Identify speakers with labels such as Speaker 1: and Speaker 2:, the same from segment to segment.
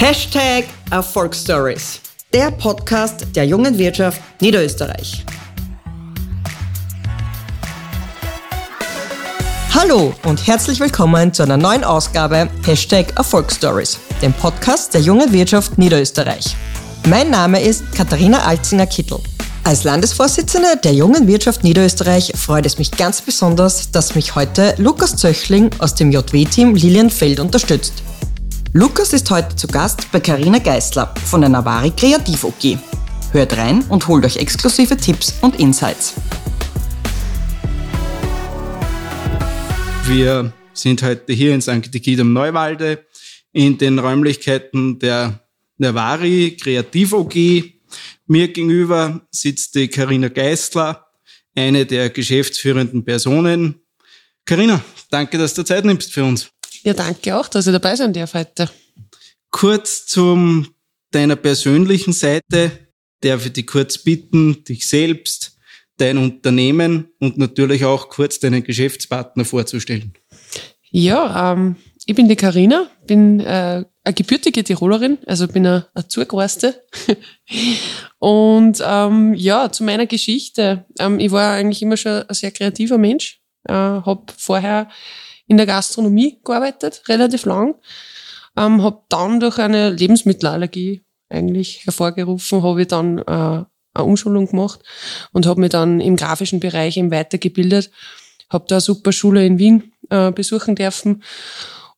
Speaker 1: Hashtag Erfolgsstories, der Podcast der jungen Wirtschaft Niederösterreich. Hallo und herzlich willkommen zu einer neuen Ausgabe Hashtag Erfolgsstories, dem Podcast der jungen Wirtschaft Niederösterreich. Mein Name ist Katharina Alzinger-Kittel. Als Landesvorsitzende der Jungen Wirtschaft Niederösterreich freut es mich ganz besonders, dass mich heute Lukas Zöchling aus dem JW-Team Lilienfeld unterstützt. Lukas ist heute zu Gast bei Karina Geißler von der Navari Kreativ OG. Hört rein und holt euch exklusive Tipps und Insights.
Speaker 2: Wir sind heute hier in St. Egid am Neuwalde in den Räumlichkeiten der Navari Kreativ OG. Mir gegenüber sitzt die Karina Geißler, eine der geschäftsführenden Personen. Karina, danke, dass du Zeit nimmst für uns.
Speaker 3: Ja, danke auch, dass ich dabei sein darf heute.
Speaker 2: Kurz zu deiner persönlichen Seite. Darf ich dich kurz bitten, dich selbst, dein Unternehmen und natürlich auch kurz deinen Geschäftspartner vorzustellen.
Speaker 3: Ja, ähm, ich bin die Karina, bin äh, eine gebürtige Tirolerin, also bin eine, eine Zugereiste. und ähm, ja, zu meiner Geschichte. Ähm, ich war eigentlich immer schon ein sehr kreativer Mensch. Äh, habe vorher in der Gastronomie gearbeitet, relativ lang. Ähm, habe dann durch eine Lebensmittelallergie eigentlich hervorgerufen, habe ich dann äh, eine Umschulung gemacht und habe mich dann im grafischen Bereich eben weitergebildet. Habe da eine super Schule in Wien äh, besuchen dürfen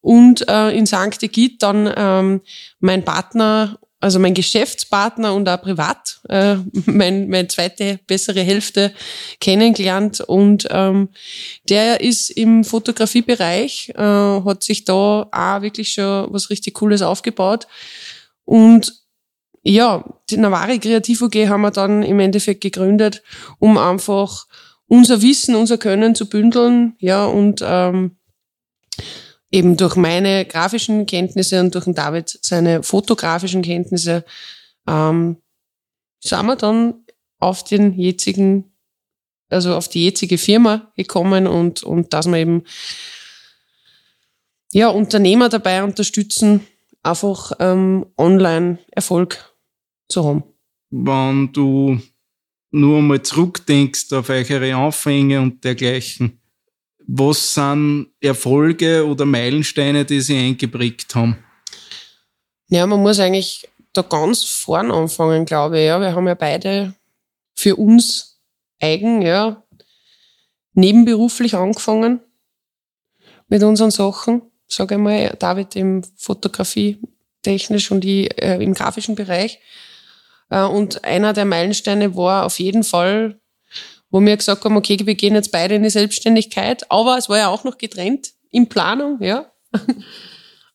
Speaker 3: und äh, in St. Egid dann ähm, mein Partner also mein Geschäftspartner und auch privat, äh, mein, meine zweite bessere Hälfte kennengelernt. Und ähm, der ist im Fotografiebereich, äh, hat sich da auch wirklich schon was richtig Cooles aufgebaut. Und ja, die Navari Kreativ UG haben wir dann im Endeffekt gegründet, um einfach unser Wissen, unser Können zu bündeln, ja, und ähm, eben durch meine grafischen Kenntnisse und durch den David seine fotografischen Kenntnisse ähm, sind wir dann auf den jetzigen, also auf die jetzige Firma gekommen und, und dass wir eben ja, Unternehmer dabei unterstützen, einfach ähm, online Erfolg zu haben.
Speaker 2: Wenn du nur mal zurückdenkst auf eure Anfänge und dergleichen, was sind Erfolge oder Meilensteine, die Sie eingeprägt haben?
Speaker 3: Ja, man muss eigentlich da ganz vorn anfangen, glaube ich. Ja. Wir haben ja beide für uns eigen, ja, nebenberuflich angefangen mit unseren Sachen. Sage ich mal, David im Fotografie technisch und ich äh, im grafischen Bereich. Äh, und einer der Meilensteine war auf jeden Fall wo wir gesagt haben, okay, wir gehen jetzt beide in die Selbstständigkeit, aber es war ja auch noch getrennt in Planung, ja.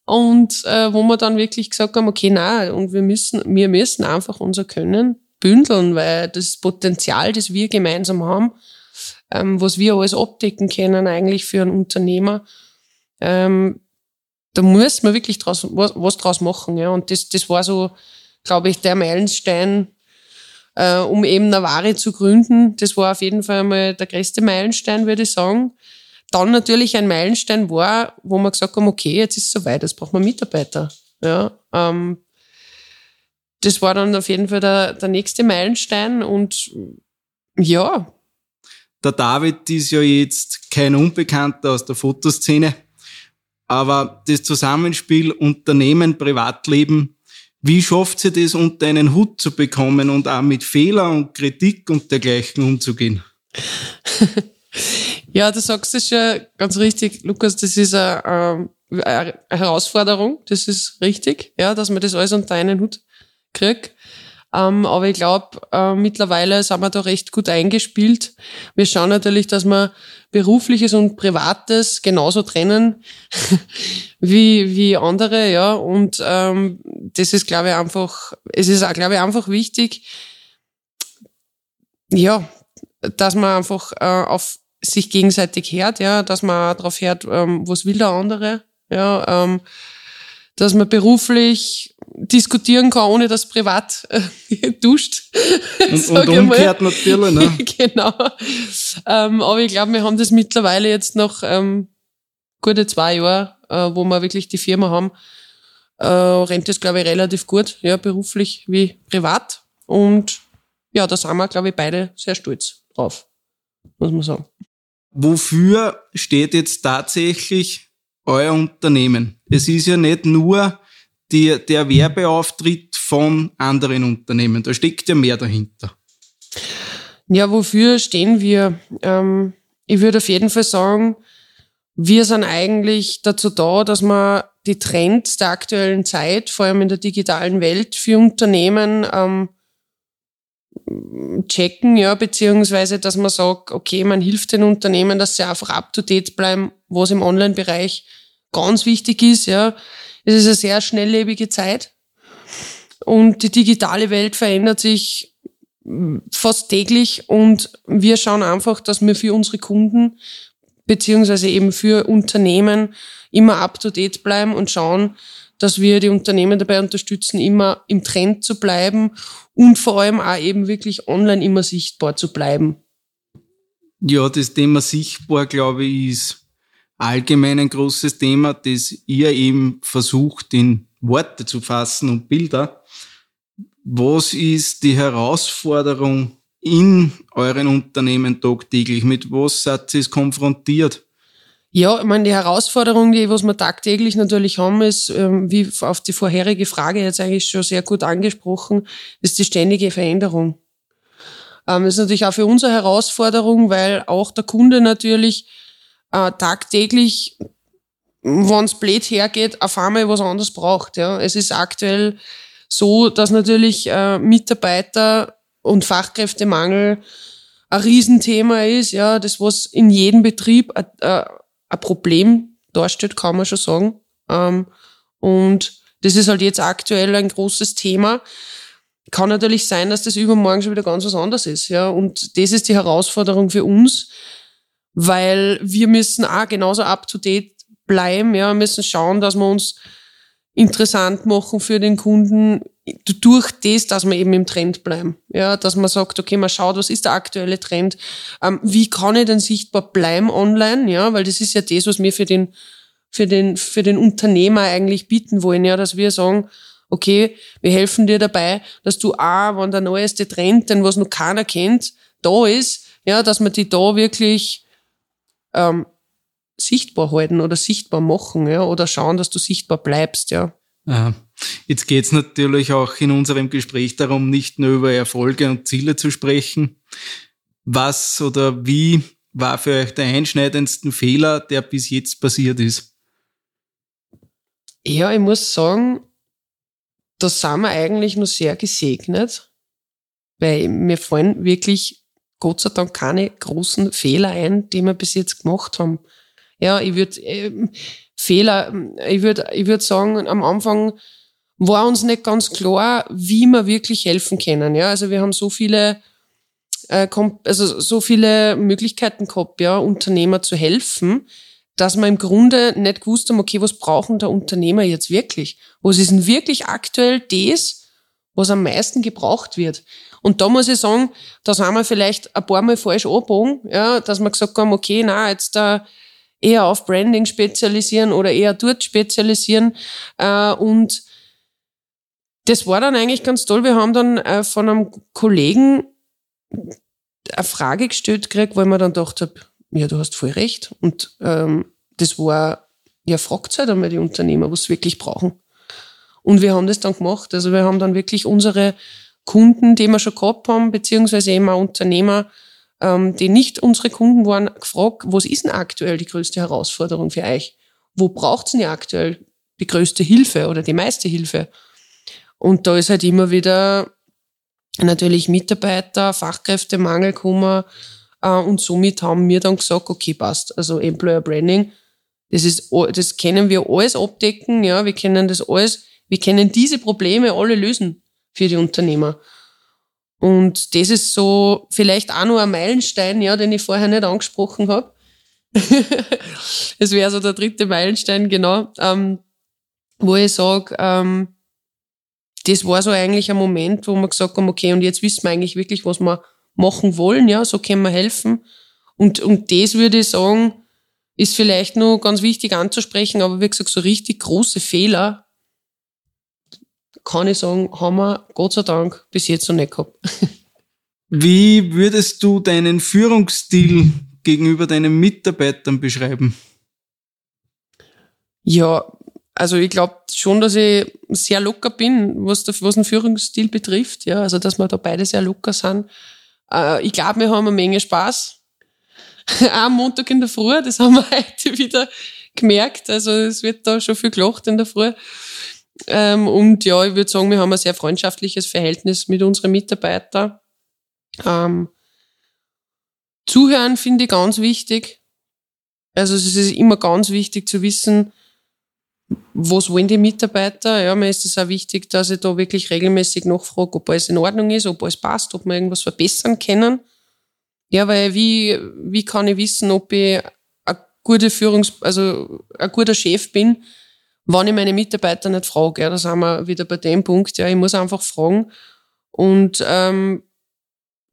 Speaker 3: Und äh, wo wir dann wirklich gesagt haben, okay, na, und wir müssen, wir müssen einfach unser Können bündeln, weil das Potenzial, das wir gemeinsam haben, ähm, was wir alles abdecken können eigentlich für einen Unternehmer, ähm, da muss man wirklich draus, was, was draus machen, ja. Und das, das war so, glaube ich, der Meilenstein, äh, um eben Navari zu gründen. Das war auf jeden Fall mal der größte Meilenstein, würde ich sagen. Dann natürlich ein Meilenstein war, wo wir gesagt haben, okay, jetzt ist es soweit, jetzt braucht man Mitarbeiter. Ja, ähm, das war dann auf jeden Fall der, der nächste Meilenstein und ja.
Speaker 2: Der David ist ja jetzt kein Unbekannter aus der Fotoszene, aber das Zusammenspiel Unternehmen, Privatleben wie schafft sie das unter einen Hut zu bekommen und auch mit Fehlern und Kritik und dergleichen umzugehen?
Speaker 3: ja, du sagst es schon ganz richtig, Lukas, das ist eine, ähm, eine Herausforderung, das ist richtig, ja, dass man das alles unter einen Hut kriegt. Ähm, aber ich glaube, äh, mittlerweile sind wir da recht gut eingespielt. Wir schauen natürlich, dass wir berufliches und privates genauso trennen wie, wie andere, ja. Und ähm, das ist, glaube ich, einfach, es ist auch, glaube ich, einfach wichtig, ja, dass man einfach äh, auf sich gegenseitig hört, ja, dass man darauf hört, ähm, was will der andere, ja, ähm, dass man beruflich diskutieren kann, ohne dass privat äh, duscht.
Speaker 2: Und, und umgekehrt natürlich, ne?
Speaker 3: genau. Ähm, aber ich glaube, wir haben das mittlerweile jetzt noch ähm, gute zwei Jahre, äh, wo wir wirklich die Firma haben, äh, rennt es, glaube ich, relativ gut, ja, beruflich wie privat. Und ja, da sind wir, glaube ich, beide sehr stolz drauf, muss man sagen.
Speaker 2: Wofür steht jetzt tatsächlich euer Unternehmen? Es ist ja nicht nur die, der Werbeauftritt von anderen Unternehmen, da steckt ja mehr dahinter.
Speaker 3: Ja, wofür stehen wir? Ähm, ich würde auf jeden Fall sagen, wir sind eigentlich dazu da, dass wir die Trends der aktuellen Zeit, vor allem in der digitalen Welt, für Unternehmen ähm, checken, ja, beziehungsweise, dass man sagt, okay, man hilft den Unternehmen, dass sie einfach up to date bleiben, was im Online-Bereich ganz wichtig ist, ja. Es ist eine sehr schnelllebige Zeit und die digitale Welt verändert sich fast täglich und wir schauen einfach, dass wir für unsere Kunden beziehungsweise eben für Unternehmen immer up to date bleiben und schauen, dass wir die Unternehmen dabei unterstützen, immer im Trend zu bleiben und vor allem auch eben wirklich online immer sichtbar zu bleiben.
Speaker 2: Ja, das Thema sichtbar, glaube ich, ist allgemein ein großes Thema, das ihr eben versucht in Worte zu fassen und Bilder. Was ist die Herausforderung in euren Unternehmen tagtäglich? Mit was seid ihr konfrontiert?
Speaker 3: Ja, ich meine, die Herausforderung, die was wir tagtäglich natürlich haben, ist, ähm, wie auf die vorherige Frage jetzt eigentlich schon sehr gut angesprochen, ist die ständige Veränderung. Ähm, das ist natürlich auch für uns eine Herausforderung, weil auch der Kunde natürlich äh, tagtäglich, wenn es blöd hergeht, auf einmal was anderes braucht. Ja. Es ist aktuell so, dass natürlich äh, Mitarbeiter und Fachkräftemangel ein Riesenthema ist, ja, das was in jedem Betrieb ein, äh, ein Problem darstellt, kann man schon sagen. Ähm, und das ist halt jetzt aktuell ein großes Thema. Kann natürlich sein, dass das übermorgen schon wieder ganz was anderes ist, ja. Und das ist die Herausforderung für uns, weil wir müssen auch genauso up to date bleiben, ja, wir müssen schauen, dass wir uns interessant machen für den Kunden durch das, dass wir eben im Trend bleiben. Ja, dass man sagt, okay, man schaut, was ist der aktuelle Trend? Ähm, wie kann ich denn sichtbar bleiben online? Ja, weil das ist ja das, was wir für den, für den, für den Unternehmer eigentlich bieten wollen. Ja, dass wir sagen, okay, wir helfen dir dabei, dass du auch, wenn der neueste Trend, den was noch keiner kennt, da ist, ja, dass wir die da wirklich ähm, sichtbar halten oder sichtbar machen, ja, oder schauen, dass du sichtbar bleibst, ja.
Speaker 2: Jetzt geht es natürlich auch in unserem Gespräch darum, nicht nur über Erfolge und Ziele zu sprechen. Was oder wie war für euch der einschneidendste Fehler, der bis jetzt passiert ist?
Speaker 3: Ja, ich muss sagen, da sind wir eigentlich nur sehr gesegnet, weil mir fallen wirklich Gott sei Dank keine großen Fehler ein, die wir bis jetzt gemacht haben. Ja, ich würde äh, Fehler, ich würde ich würd sagen, am Anfang war uns nicht ganz klar, wie wir wirklich helfen können. Ja, also wir haben so viele äh, also so viele Möglichkeiten gehabt, ja, Unternehmer zu helfen, dass wir im Grunde nicht gewusst haben, okay, was brauchen der Unternehmer jetzt wirklich? Was ist denn wirklich aktuell das, was am meisten gebraucht wird? Und da muss ich sagen, da sind wir vielleicht ein paar Mal falsch abgebogen, ja, dass wir gesagt haben, okay, na, jetzt da eher auf Branding spezialisieren oder eher dort spezialisieren. Äh, und das war dann eigentlich ganz toll. Wir haben dann äh, von einem Kollegen eine Frage gestellt gekriegt, weil man dann gedacht habe, ja, du hast voll recht. Und ähm, das war, ja, fragt halt einmal die Unternehmer, was sie wirklich brauchen. Und wir haben das dann gemacht. Also wir haben dann wirklich unsere Kunden, die wir schon gehabt haben, beziehungsweise eben auch Unternehmer, ähm, die nicht unsere Kunden waren, gefragt, was ist denn aktuell die größte Herausforderung für euch? Wo braucht's denn aktuell die größte Hilfe oder die meiste Hilfe? Und da ist halt immer wieder natürlich Mitarbeiter, Fachkräftemangel gekommen. Äh, und somit haben wir dann gesagt, okay, passt. Also Employer Branding, das ist, das können wir alles abdecken, ja, wir können das alles, wir können diese Probleme alle lösen für die Unternehmer. Und das ist so vielleicht auch noch ein Meilenstein, ja, den ich vorher nicht angesprochen habe. Es wäre so der dritte Meilenstein, genau, ähm, wo ich sage, ähm, das war so eigentlich ein Moment, wo wir gesagt haben, okay, und jetzt wissen wir eigentlich wirklich, was wir machen wollen, ja, so können wir helfen. Und, und das würde ich sagen, ist vielleicht nur ganz wichtig anzusprechen, aber wie gesagt, so richtig große Fehler kann ich sagen, haben wir Gott sei Dank bis jetzt noch nicht gehabt.
Speaker 2: Wie würdest du deinen Führungsstil gegenüber deinen Mitarbeitern beschreiben?
Speaker 3: Ja, also ich glaube schon, dass ich sehr locker bin, was, der, was den Führungsstil betrifft. Ja, also dass wir da beide sehr locker sind. Äh, ich glaube, wir haben eine Menge Spaß. Am Montag in der Früh, das haben wir heute wieder gemerkt. Also es wird da schon viel gelacht in der Früh. Ähm, und ja, ich würde sagen, wir haben ein sehr freundschaftliches Verhältnis mit unseren Mitarbeitern. Ähm, Zuhören finde ich ganz wichtig. Also es ist immer ganz wichtig zu wissen, was wollen die Mitarbeiter? Ja, mir ist es auch wichtig, dass ich da wirklich regelmäßig nachfrage, ob alles in Ordnung ist, ob alles passt, ob wir irgendwas verbessern können. Ja, weil wie, wie kann ich wissen, ob ich ein guter Führungs-, also ein guter Chef bin, wenn ich meine Mitarbeiter nicht frage? Ja, da sind wir wieder bei dem Punkt. Ja, ich muss einfach fragen. Und ähm,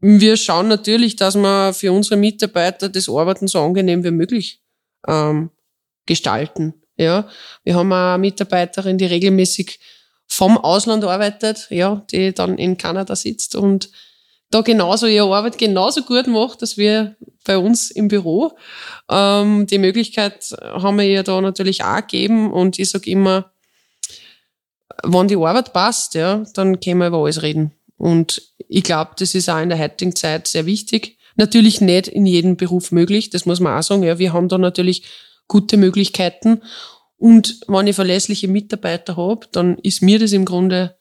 Speaker 3: wir schauen natürlich, dass wir für unsere Mitarbeiter das Arbeiten so angenehm wie möglich ähm, gestalten. Ja, wir haben eine Mitarbeiterin, die regelmäßig vom Ausland arbeitet, ja, die dann in Kanada sitzt und da genauso ihre Arbeit genauso gut macht, dass wir bei uns im Büro. Ähm, die Möglichkeit haben wir ihr da natürlich auch gegeben und ich sage immer, wenn die Arbeit passt, ja, dann können wir über alles reden. Und ich glaube, das ist auch in der heutigen Zeit sehr wichtig. Natürlich nicht in jedem Beruf möglich, das muss man auch sagen. Ja, wir haben da natürlich gute Möglichkeiten. Und wenn ich verlässliche Mitarbeiter habe, dann ist mir das im Grunde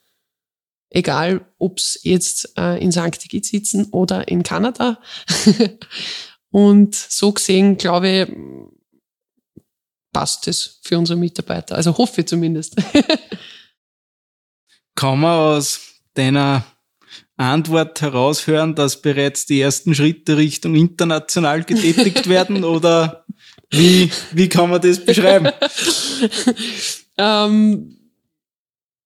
Speaker 3: egal, ob's jetzt äh, in St. Kitts sitzen oder in Kanada. und so gesehen, glaube ich, passt es für unsere Mitarbeiter. Also hoffe ich zumindest.
Speaker 2: Kann man aus deiner Antwort heraushören, dass bereits die ersten Schritte Richtung international getätigt werden oder wie, wie kann man das beschreiben?
Speaker 3: ähm,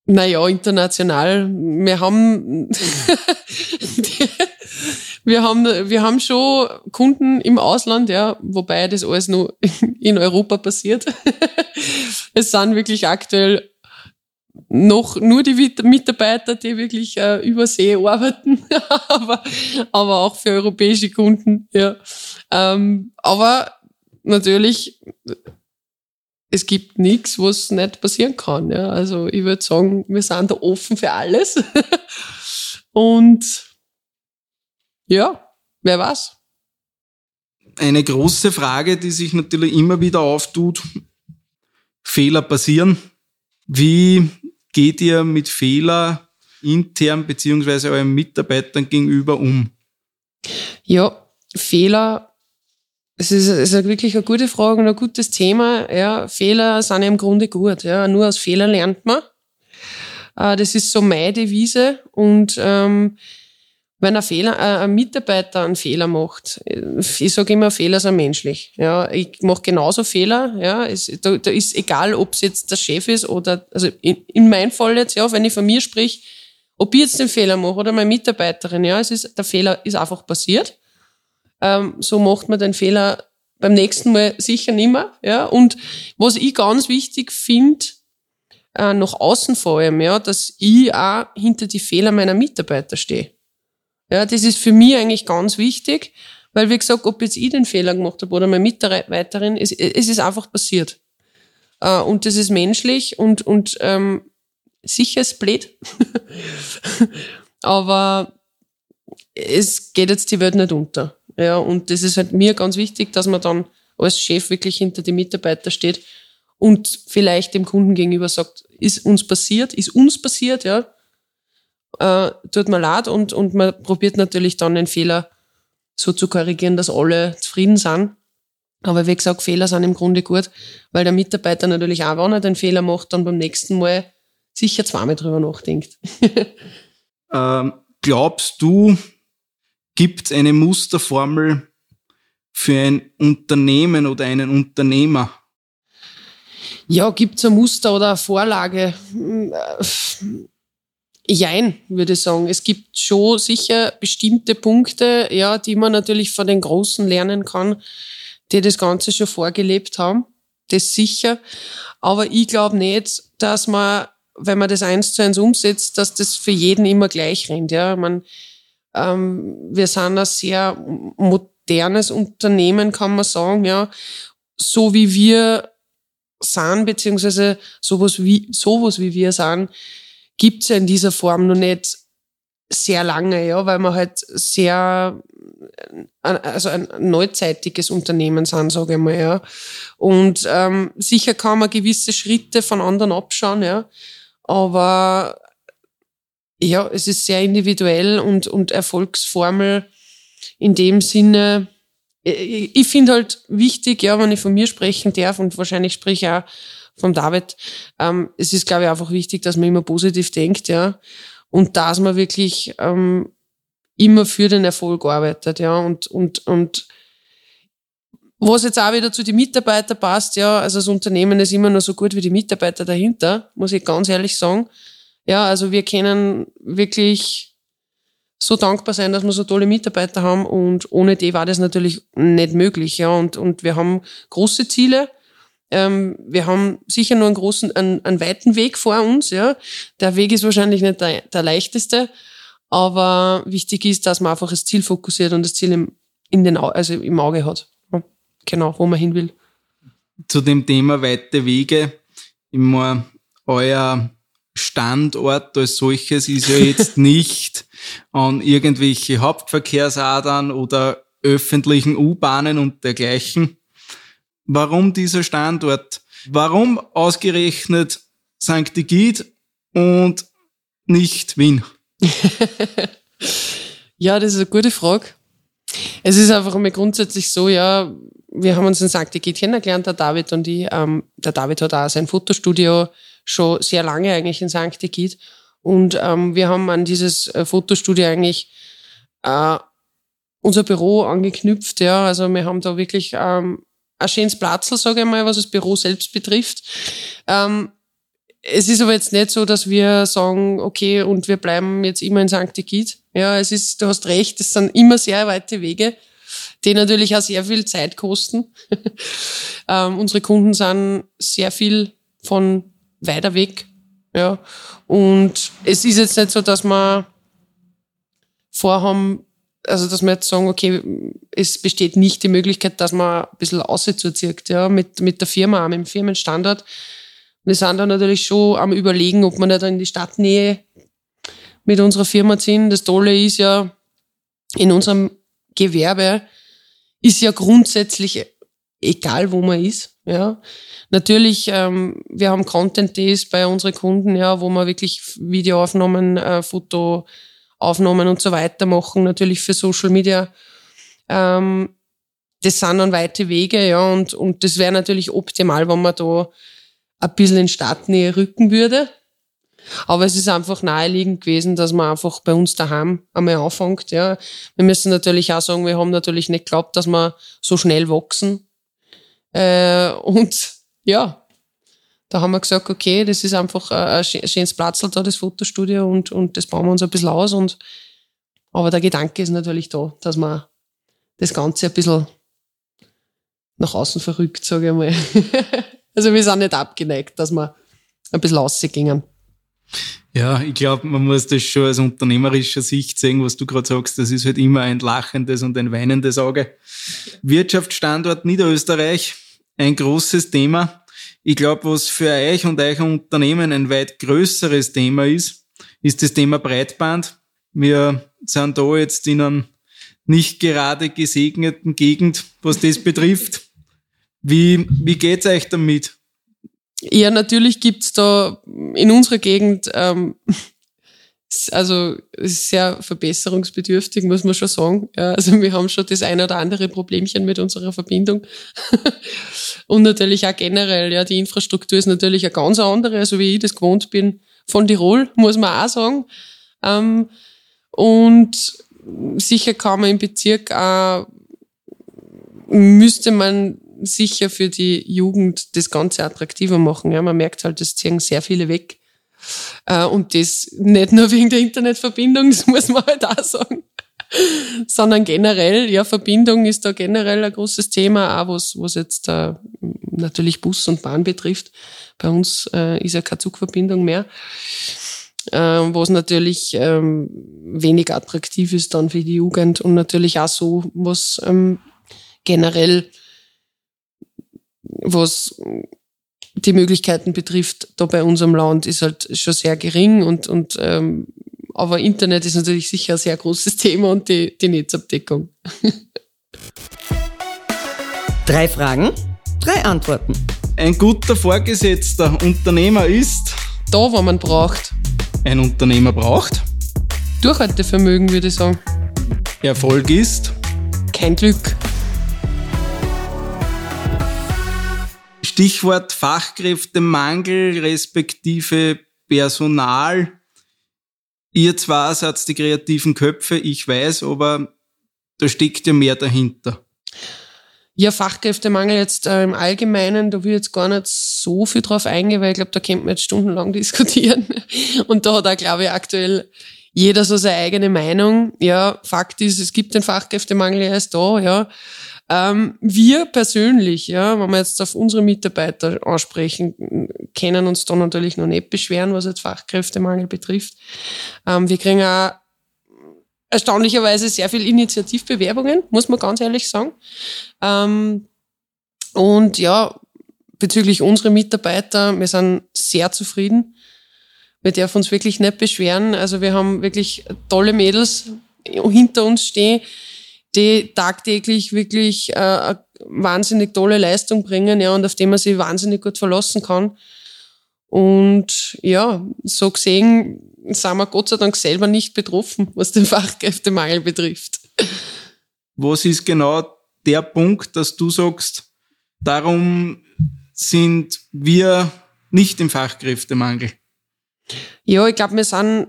Speaker 3: naja, international. Wir haben, wir haben, wir haben schon Kunden im Ausland, ja, wobei das alles nur in Europa passiert. es sind wirklich aktuell noch nur die Mitarbeiter, die wirklich äh, über See arbeiten, aber, aber auch für europäische Kunden. Ja. Ähm, aber natürlich, es gibt nichts, was nicht passieren kann. Ja. Also ich würde sagen, wir sind da offen für alles. Und ja, wer weiß.
Speaker 2: Eine große Frage, die sich natürlich immer wieder auftut. Fehler passieren. Wie geht ihr mit Fehler intern beziehungsweise euren Mitarbeitern gegenüber um?
Speaker 3: Ja, Fehler, es ist, es ist wirklich eine gute Frage und ein gutes Thema. Ja, Fehler sind ja im Grunde gut. Ja, nur aus Fehlern lernt man. Äh, das ist so meine Devise und ähm, wenn ein Fehler, äh, ein Mitarbeiter einen Fehler macht, ich sage immer, Fehler sind menschlich. Ja, ich mache genauso Fehler. Ja, es, da, da ist egal, ob es jetzt der Chef ist oder, also in, in meinem Fall jetzt, ja, wenn ich von mir sprich, ob ich jetzt den Fehler mache oder meine Mitarbeiterin, ja, es ist, der Fehler ist einfach passiert. Ähm, so macht man den Fehler beim nächsten Mal sicher nimmer. Ja, und was ich ganz wichtig finde, äh, nach außen vor allem, ja, dass ich auch hinter die Fehler meiner Mitarbeiter stehe. Ja, das ist für mich eigentlich ganz wichtig, weil wie gesagt, ob jetzt ich den Fehler gemacht habe oder meine Mitarbeiterin, es, es ist einfach passiert. Äh, und das ist menschlich und, und ähm, sicher ist blöd. Aber es geht jetzt die Welt nicht unter. Ja, und das ist halt mir ganz wichtig, dass man dann als Chef wirklich hinter die Mitarbeiter steht und vielleicht dem Kunden gegenüber sagt, ist uns passiert, ist uns passiert, ja, äh, tut mir leid und, und man probiert natürlich dann den Fehler so zu korrigieren, dass alle zufrieden sind. Aber wie gesagt, Fehler sind im Grunde gut, weil der Mitarbeiter natürlich auch, wenn er den Fehler macht, dann beim nächsten Mal sicher zweimal drüber nachdenkt.
Speaker 2: ähm, glaubst du, gibt es eine Musterformel für ein Unternehmen oder einen Unternehmer?
Speaker 3: Ja, gibt es ein Muster oder eine Vorlage? Hm, äh, Jein, würde ich sagen. Es gibt schon sicher bestimmte Punkte, ja, die man natürlich von den Großen lernen kann, die das Ganze schon vorgelebt haben. Das sicher. Aber ich glaube nicht, dass man wenn man das eins zu eins umsetzt, dass das für jeden immer gleich rennt. Ja, man, wir sind ein sehr modernes Unternehmen, kann man sagen. Ja, so wie wir sind, beziehungsweise sowas wie, sowas wie wir sind, gibt's ja in dieser Form noch nicht sehr lange, ja, weil wir halt sehr, also ein neuzeitiges Unternehmen sind, sage ich mal, ja. Und ähm, sicher kann man gewisse Schritte von anderen abschauen, ja. Aber ja, es ist sehr individuell und, und Erfolgsformel in dem Sinne, ich, ich finde halt wichtig, ja, wenn ich von mir sprechen darf und wahrscheinlich spreche ich auch vom David, ähm, es ist, glaube ich, einfach wichtig, dass man immer positiv denkt, ja und dass man wirklich ähm, immer für den Erfolg arbeitet, ja, und, und, und was jetzt auch wieder zu den Mitarbeitern passt, ja, also das Unternehmen ist immer nur so gut wie die Mitarbeiter dahinter, muss ich ganz ehrlich sagen. Ja, also wir können wirklich so dankbar sein, dass wir so tolle Mitarbeiter haben und ohne die war das natürlich nicht möglich, ja, und, und wir haben große Ziele, ähm, wir haben sicher nur einen großen, einen, einen weiten Weg vor uns. Ja, der Weg ist wahrscheinlich nicht der, der leichteste, aber wichtig ist, dass man einfach das Ziel fokussiert und das Ziel im, in den, also im Auge hat. Genau, wo man hin will.
Speaker 2: Zu dem Thema weite Wege. Immer euer Standort als solches ist ja jetzt nicht an irgendwelche Hauptverkehrsadern oder öffentlichen U-Bahnen und dergleichen Warum dieser Standort? Warum ausgerechnet St. Egid und nicht Wien?
Speaker 3: ja, das ist eine gute Frage. Es ist einfach einmal grundsätzlich so, ja, wir haben uns in St. Egid kennengelernt, der David und ich. Ähm, der David hat auch sein Fotostudio schon sehr lange eigentlich in St. Egid. Und ähm, wir haben an dieses äh, Fotostudio eigentlich äh, unser Büro angeknüpft. Ja, also wir haben da wirklich ähm, ein schönes Platzl, sage ich mal, was das Büro selbst betrifft. Ähm, es ist aber jetzt nicht so, dass wir sagen, okay, und wir bleiben jetzt immer in St. Egid. Ja, es ist, du hast recht, es sind immer sehr weite Wege, die natürlich auch sehr viel Zeit kosten. ähm, unsere Kunden sind sehr viel von weiter weg. Ja, und es ist jetzt nicht so, dass wir vorhaben, also dass wir jetzt sagen, okay, es besteht nicht die Möglichkeit, dass man ein bisschen auszieht, ja, mit, mit der Firma, mit dem Firmenstandort. Wir sind da natürlich schon am überlegen, ob wir nicht in die Stadtnähe mit unserer Firma ziehen. Das Tolle ist ja, in unserem Gewerbe ist ja grundsätzlich egal, wo man ist. Ja, natürlich, ähm, wir haben Content Days bei unseren Kunden, ja, wo man wirklich Videoaufnahmen, äh, Foto, Aufnahmen und so weiter machen, natürlich für Social Media. Ähm, das sind dann weite Wege, ja, und, und das wäre natürlich optimal, wenn man da ein bisschen in Stadtnähe rücken würde. Aber es ist einfach naheliegend gewesen, dass man einfach bei uns daheim einmal anfängt, ja. Wir müssen natürlich auch sagen, wir haben natürlich nicht geglaubt, dass wir so schnell wachsen. Äh, und ja, da haben wir gesagt, okay, das ist einfach ein schönes Platz da, das Fotostudio, und, und das bauen wir uns ein bisschen aus. Und, aber der Gedanke ist natürlich da, dass man das Ganze ein bisschen nach außen verrückt, sage ich mal. also wir sind nicht abgeneigt, dass wir ein bisschen rausgingen.
Speaker 2: Ja, ich glaube, man muss das schon aus unternehmerischer Sicht sehen, was du gerade sagst. Das ist halt immer ein lachendes und ein weinendes Auge. Wirtschaftsstandort Niederösterreich, ein großes Thema. Ich glaube, was für euch und euer Unternehmen ein weit größeres Thema ist, ist das Thema Breitband. Wir sind da jetzt in einem nicht gerade gesegneten Gegend, was das betrifft. Wie, wie geht's euch damit?
Speaker 3: Ja, natürlich gibt's da in unserer Gegend ähm, also sehr verbesserungsbedürftig, muss man schon sagen. Ja, also wir haben schon das eine oder andere Problemchen mit unserer Verbindung. und natürlich auch generell, ja, die Infrastruktur ist natürlich eine ganz andere, also wie ich das gewohnt bin von Tirol, muss man auch sagen. Ähm, und sicher kann man im Bezirk auch, müsste man sicher für die Jugend das Ganze attraktiver machen. Ja, man merkt halt, es ziehen sehr viele weg äh, und das nicht nur wegen der Internetverbindung, das muss man halt auch sagen, sondern generell, ja, Verbindung ist da generell ein großes Thema, auch was, was jetzt äh, natürlich Bus und Bahn betrifft. Bei uns äh, ist ja keine Zugverbindung mehr. Äh, was natürlich ähm, wenig attraktiv ist dann für die Jugend und natürlich auch so, was ähm, generell, was die Möglichkeiten betrifft, da bei unserem Land ist halt schon sehr gering und, und ähm, aber Internet ist natürlich sicher ein sehr großes Thema und die, die Netzabdeckung.
Speaker 1: Drei Fragen, drei Antworten.
Speaker 2: Ein guter Vorgesetzter Unternehmer ist
Speaker 3: da, wo man braucht.
Speaker 2: Ein Unternehmer braucht
Speaker 3: Durchhaltevermögen, würde ich sagen.
Speaker 2: Erfolg ist
Speaker 3: kein Glück.
Speaker 2: Stichwort Fachkräftemangel respektive Personal. Ihr zwar seid die kreativen Köpfe, ich weiß, aber da steckt ja mehr dahinter.
Speaker 3: Ja, Fachkräftemangel jetzt äh, im Allgemeinen, da will ich jetzt gar nicht so viel drauf eingehen, weil ich glaube, da könnte man jetzt stundenlang diskutieren. Und da hat auch, glaube ich, aktuell jeder so seine eigene Meinung. Ja, Fakt ist, es gibt den Fachkräftemangel, er ist da, ja. Ähm, wir persönlich, ja, wenn wir jetzt auf unsere Mitarbeiter ansprechen, können uns da natürlich noch nicht beschweren, was jetzt Fachkräftemangel betrifft. Ähm, wir kriegen auch erstaunlicherweise sehr viel Initiativbewerbungen, muss man ganz ehrlich sagen. Ähm, und ja, bezüglich unserer Mitarbeiter, wir sind sehr zufrieden. Wir dürfen uns wirklich nicht beschweren. Also wir haben wirklich tolle Mädels hinter uns stehen, die tagtäglich wirklich äh, eine wahnsinnig tolle Leistung bringen, ja, und auf die man sich wahnsinnig gut verlassen kann. Und ja, so gesehen sind wir Gott sei Dank selber nicht betroffen, was den Fachkräftemangel betrifft.
Speaker 2: Was ist genau der Punkt, dass du sagst, darum sind wir nicht im Fachkräftemangel?
Speaker 3: Ja, ich glaube, wir sind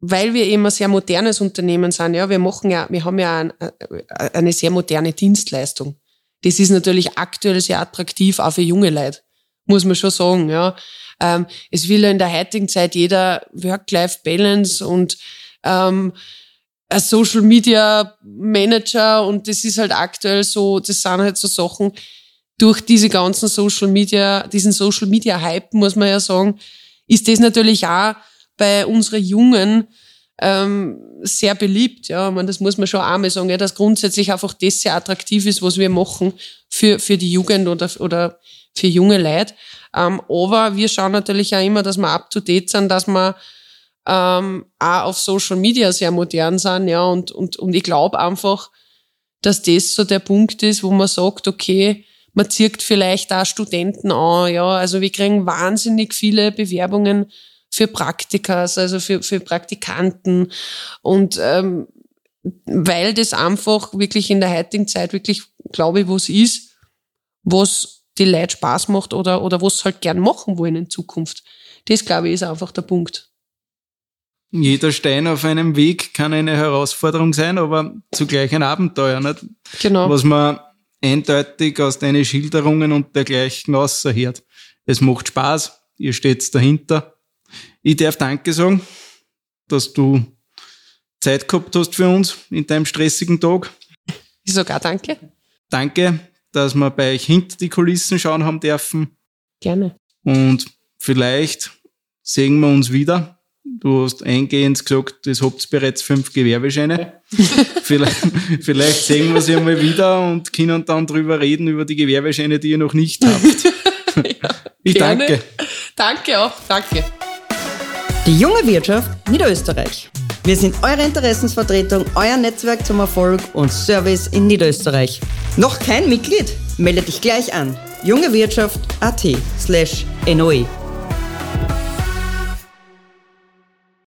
Speaker 3: weil wir eben ein sehr modernes Unternehmen sind, ja, wir machen ja, wir haben ja ein, äh, eine sehr moderne Dienstleistung. Das ist natürlich aktuell sehr attraktiv, auch für junge Leute, muss man schon sagen, ja. Ähm, es will ja in der heutigen Zeit jeder Work-Life-Balance und ähm, ein Social Media Manager und das ist halt aktuell so, das sind halt so Sachen, durch diese ganzen Social Media, diesen Social Media Hype, muss man ja sagen, ist das natürlich auch bei unseren Jungen ähm, sehr beliebt. Ja, man, das muss man schon einmal sagen, ja, dass grundsätzlich einfach das sehr attraktiv ist, was wir machen für, für die Jugend oder, oder für junge Leute. Ähm, aber wir schauen natürlich auch immer, dass wir up to date sind, dass wir ähm, auch auf Social Media sehr modern sind, ja, und, und, und ich glaube einfach, dass das so der Punkt ist, wo man sagt, okay, man zirkt vielleicht auch Studenten an, ja, also wir kriegen wahnsinnig viele Bewerbungen für Praktikas, also für, für Praktikanten. Und ähm, weil das einfach wirklich in der heutigen Zeit wirklich, glaube ich, was ist, was die Leute Spaß macht oder, oder was halt gern machen wollen in Zukunft. Das, glaube ich, ist einfach der Punkt.
Speaker 2: Jeder Stein auf einem Weg kann eine Herausforderung sein, aber zugleich ein Abenteuer, nicht?
Speaker 3: Genau.
Speaker 2: Was man eindeutig aus deinen Schilderungen und dergleichen außerhört. Es macht Spaß, ihr steht dahinter ich darf Danke sagen, dass du Zeit gehabt hast für uns in deinem stressigen Tag.
Speaker 3: Ich auch Danke.
Speaker 2: Danke, dass wir bei euch hinter die Kulissen schauen haben dürfen.
Speaker 3: Gerne.
Speaker 2: Und vielleicht sehen wir uns wieder. Du hast eingehend gesagt, es habt bereits fünf Gewerbescheine. vielleicht, vielleicht sehen wir sie einmal wieder und können dann drüber reden, über die Gewerbescheine, die ihr noch nicht habt.
Speaker 3: ja, ich gerne. danke. Danke auch, danke.
Speaker 1: Die junge Wirtschaft Niederösterreich. Wir sind eure Interessensvertretung, euer Netzwerk zum Erfolg und Service in Niederösterreich. Noch kein Mitglied? Melde dich gleich an. jungewirtschaft.at slash NOE